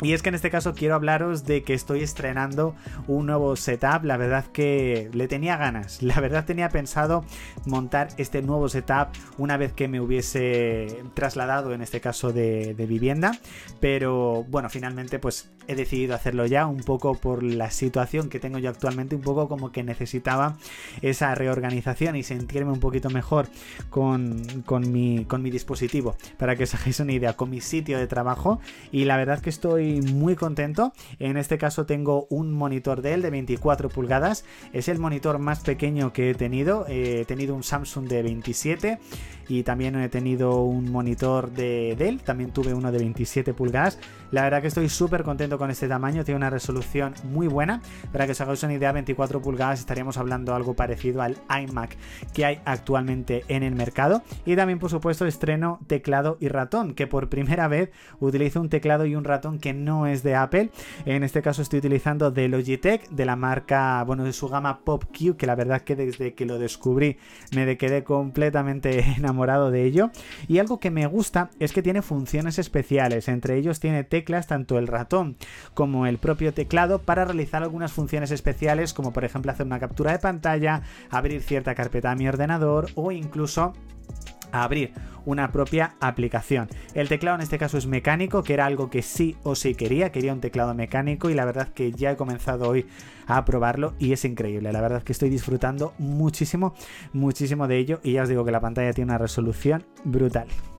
Y es que en este caso quiero hablaros de que estoy estrenando un nuevo setup. La verdad que le tenía ganas. La verdad tenía pensado montar este nuevo setup una vez que me hubiese trasladado, en este caso de, vivienda. Pero bueno, finalmente pues he decidido hacerlo ya un poco por la situación que tengo yo actualmente. Un poco como que necesitaba esa reorganización y sentirme un poquito mejor con, con, mi, con mi dispositivo. Para que os hagáis una idea, con mi sitio de trabajo. Y la verdad que estoy muy contento. En este caso tengo un monitor de él de 24 pulgadas. Es el monitor más pequeño que he tenido. he tenido un Samsung de 27 y también he tenido un monitor de Dell. También tuve uno de 27 pulgadas. La verdad que estoy súper contento con este tamaño. Tiene una resolución muy buena. Para que os hagáis una idea, 24 pulgadas estaríamos hablando algo parecido al iMac que hay actualmente en el mercado. Y también, por supuesto, estreno teclado y ratón, que por primera vez utilizo un teclado y un ratón que no es de Apple. En este caso estoy utilizando de Logitech, de la marca, bueno, de su gama PopQ, que la verdad que desde que lo descubrí me quedé completamente enamorado de ello. Y algo que me gusta es que tiene funciones especiales, entre ellos tiene teclas, tanto el ratón como el propio teclado, para realizar algunas funciones especiales, como por ejemplo hacer una captura de pantalla, abrir cierta carpeta a mi ordenador o incluso abrir una propia aplicación. El teclado en este caso es mecánico, que era algo que sí o sí quería, quería un teclado mecánico y la verdad que ya he comenzado hoy a probarlo y es increíble, la verdad que estoy disfrutando muchísimo, muchísimo de ello y ya os digo que la pantalla tiene una resolución brutal.